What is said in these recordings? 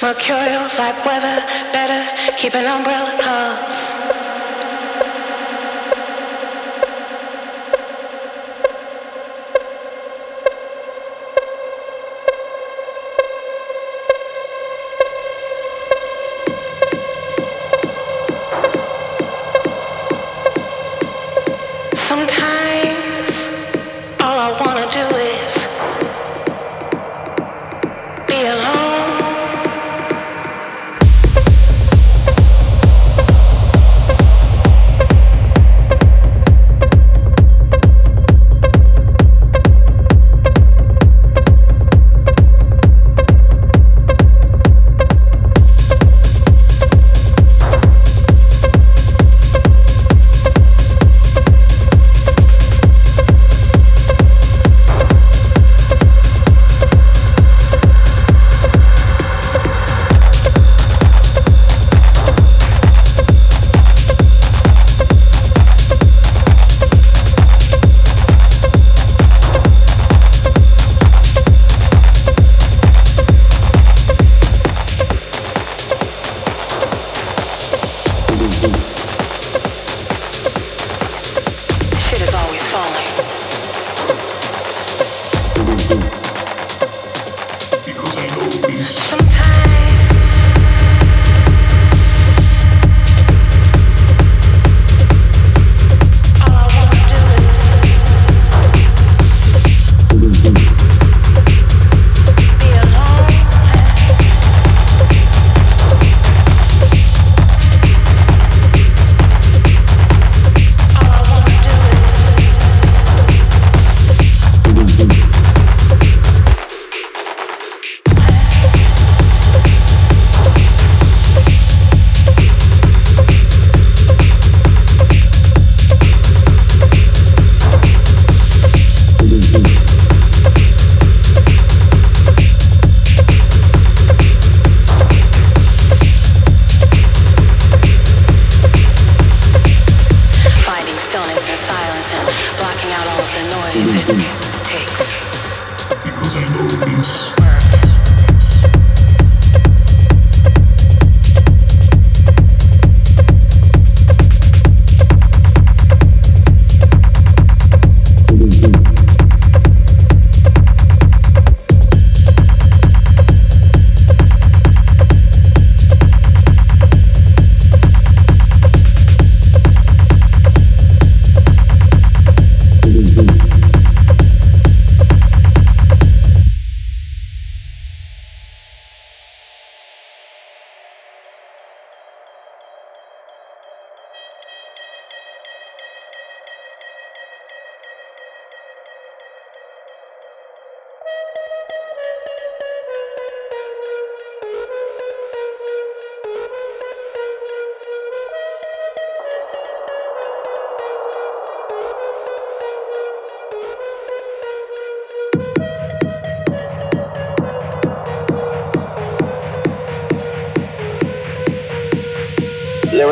Mercurial like weather, better keep an umbrella cause.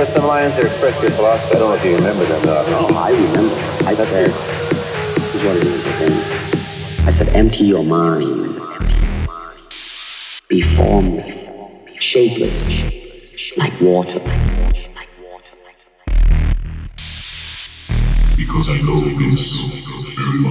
Some lines that expressed your philosophy. I don't know if you remember them, though. Oh, I remember. I That's said, this is what it is, okay? I said, empty your mind. Be formless, shapeless, like water. Because I know this very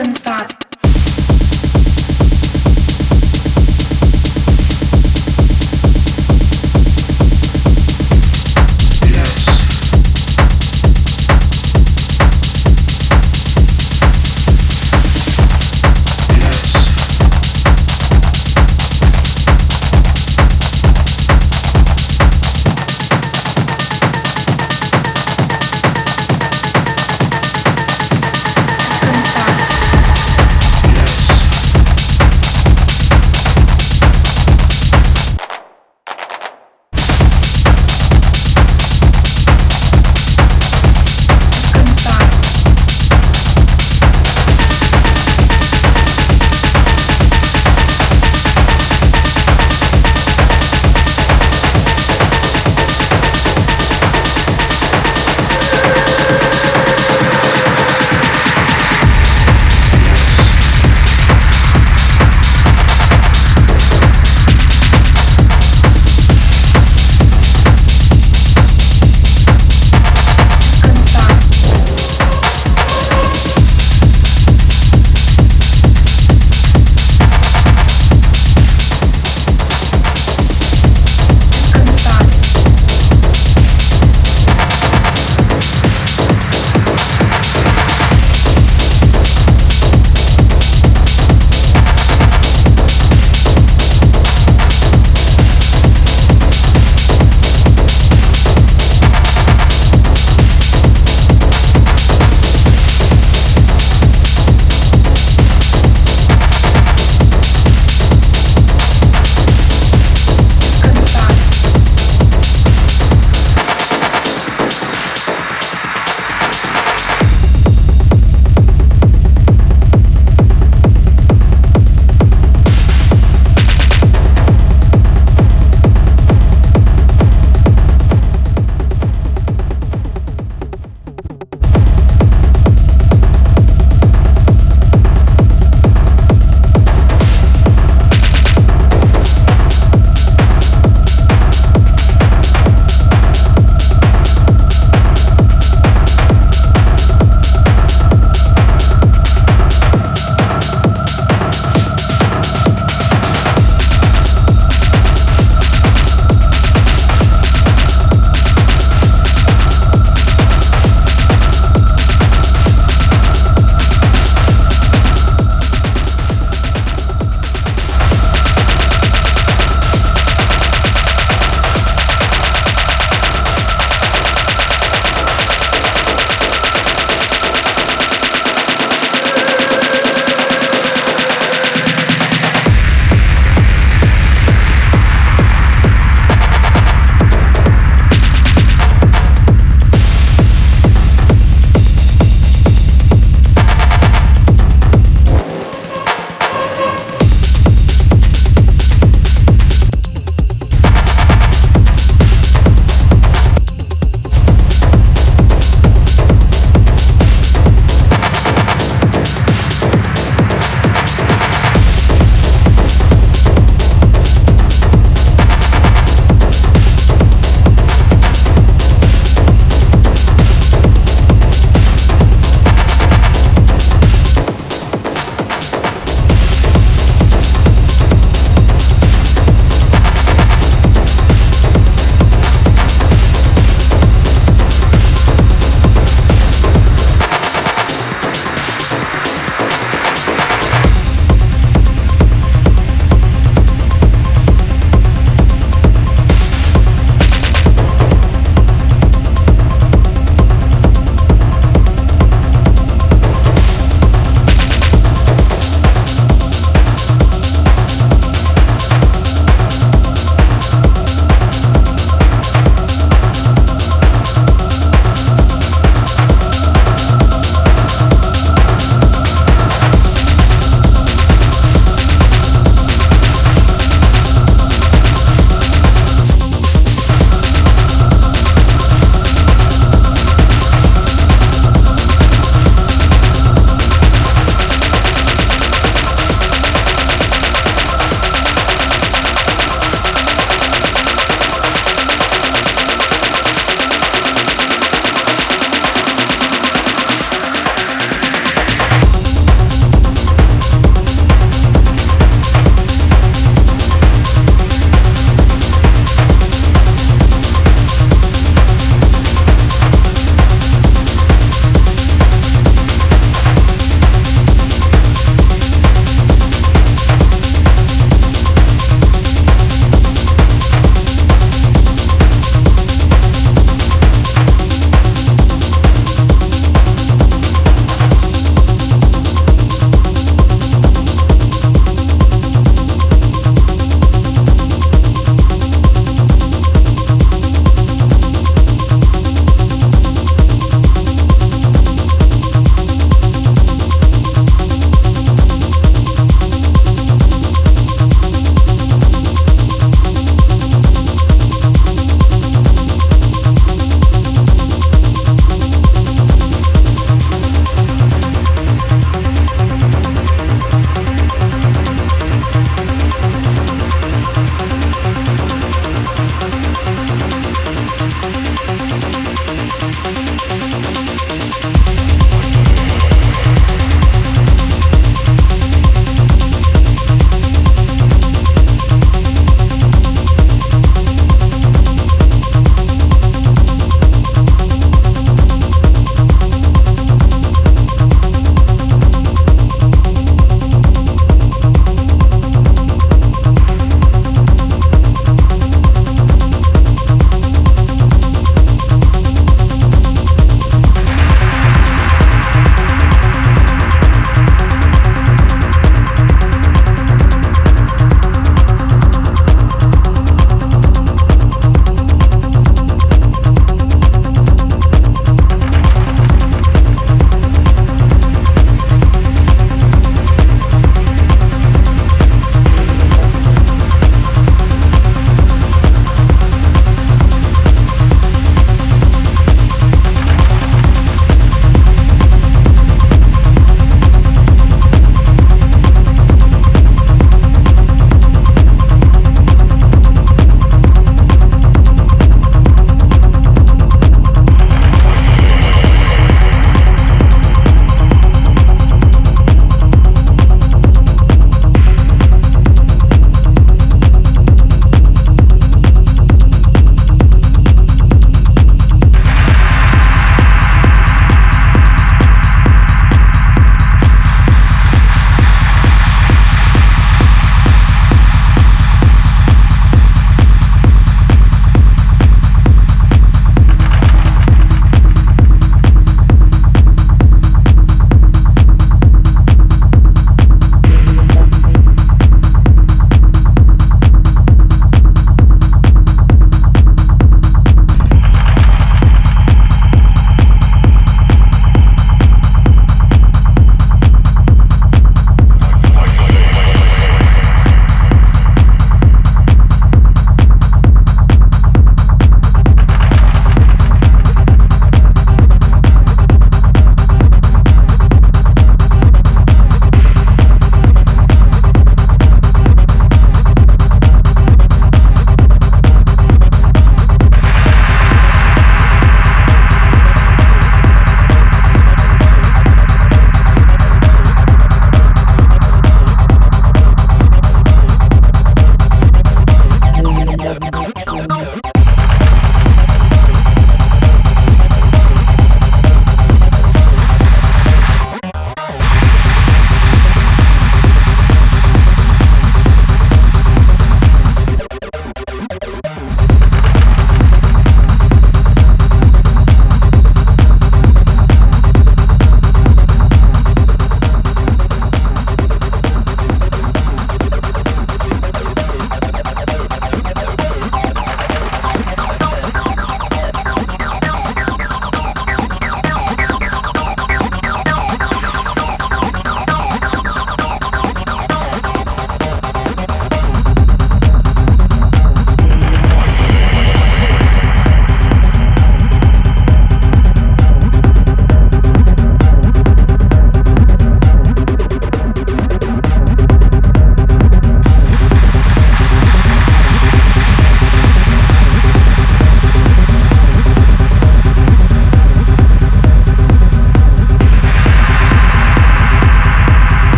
and start.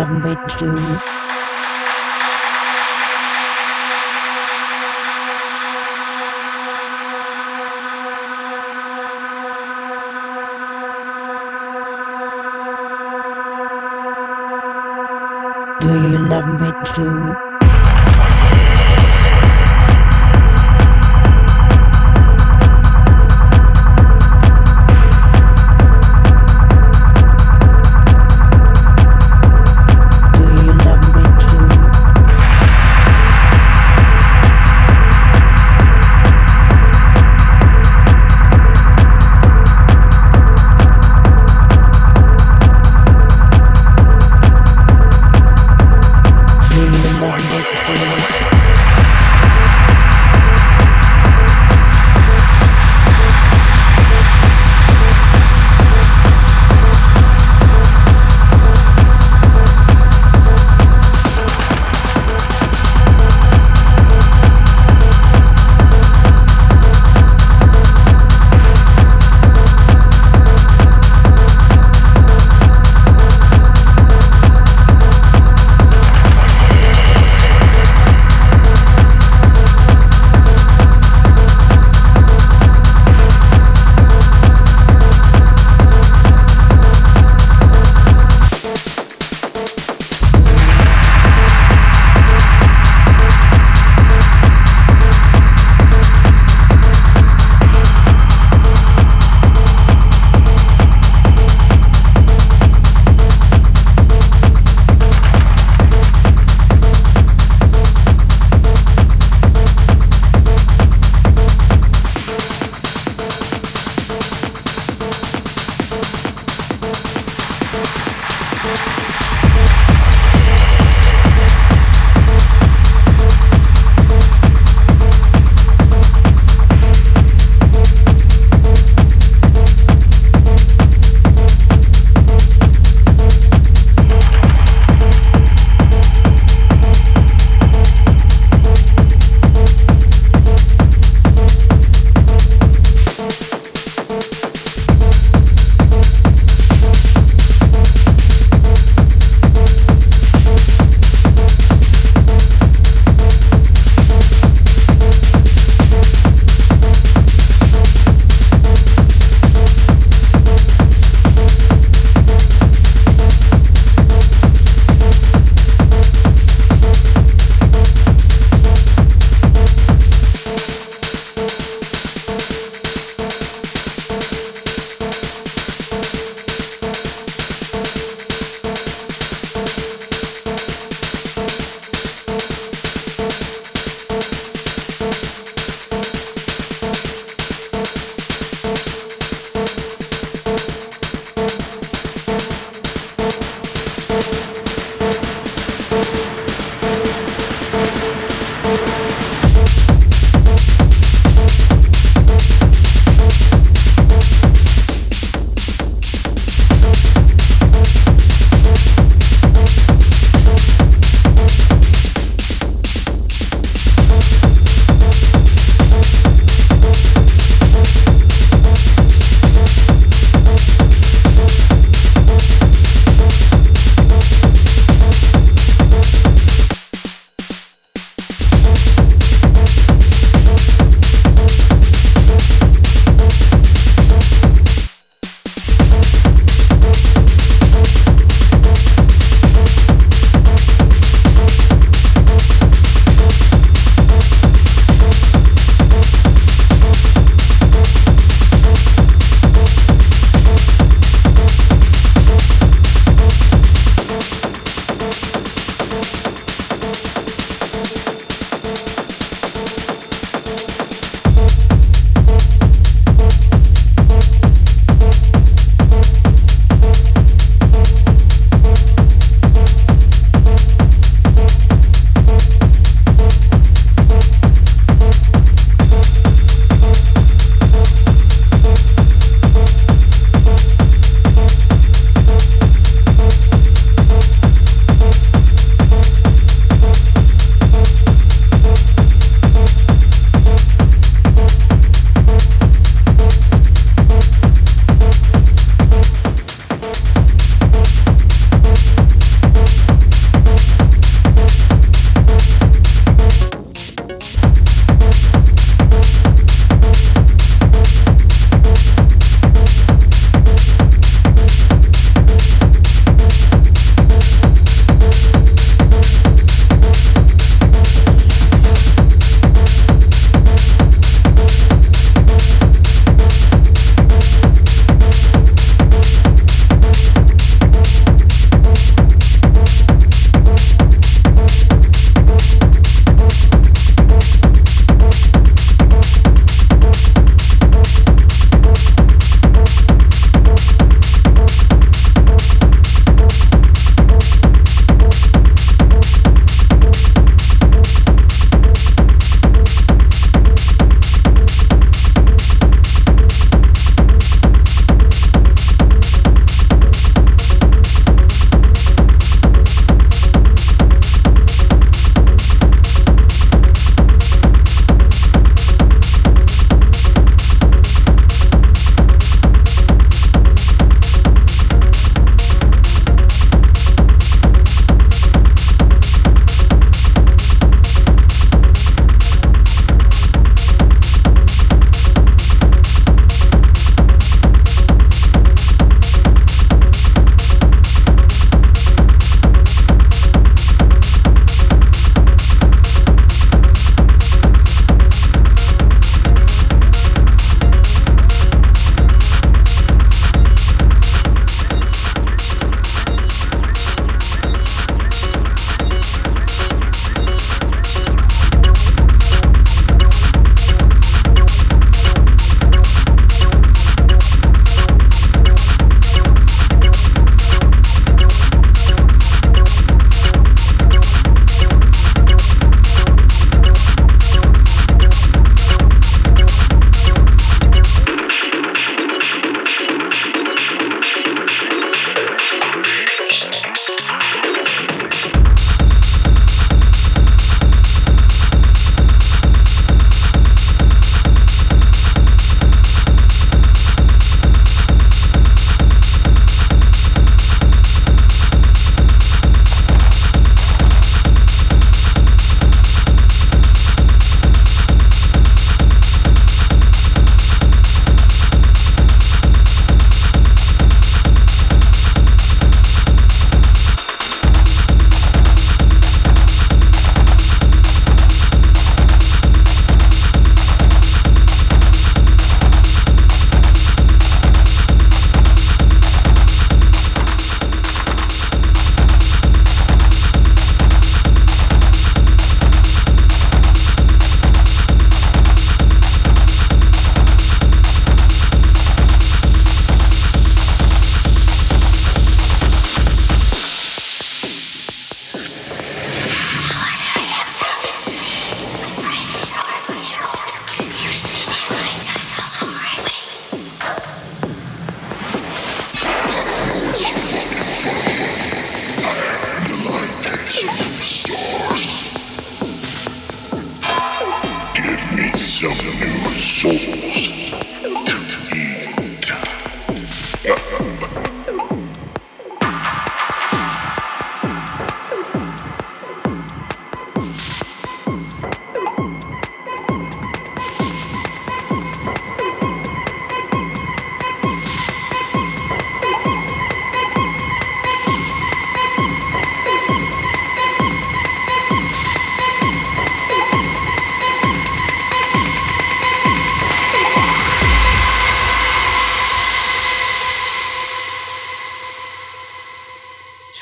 Love me too? Do you love me too?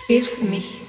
Für mich.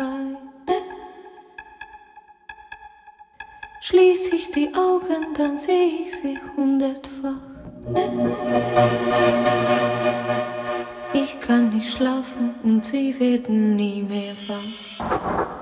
Ne? Schließ ich die Augen, dann sehe ich sie hundertfach. Ich kann nicht schlafen und sie werden nie mehr wach.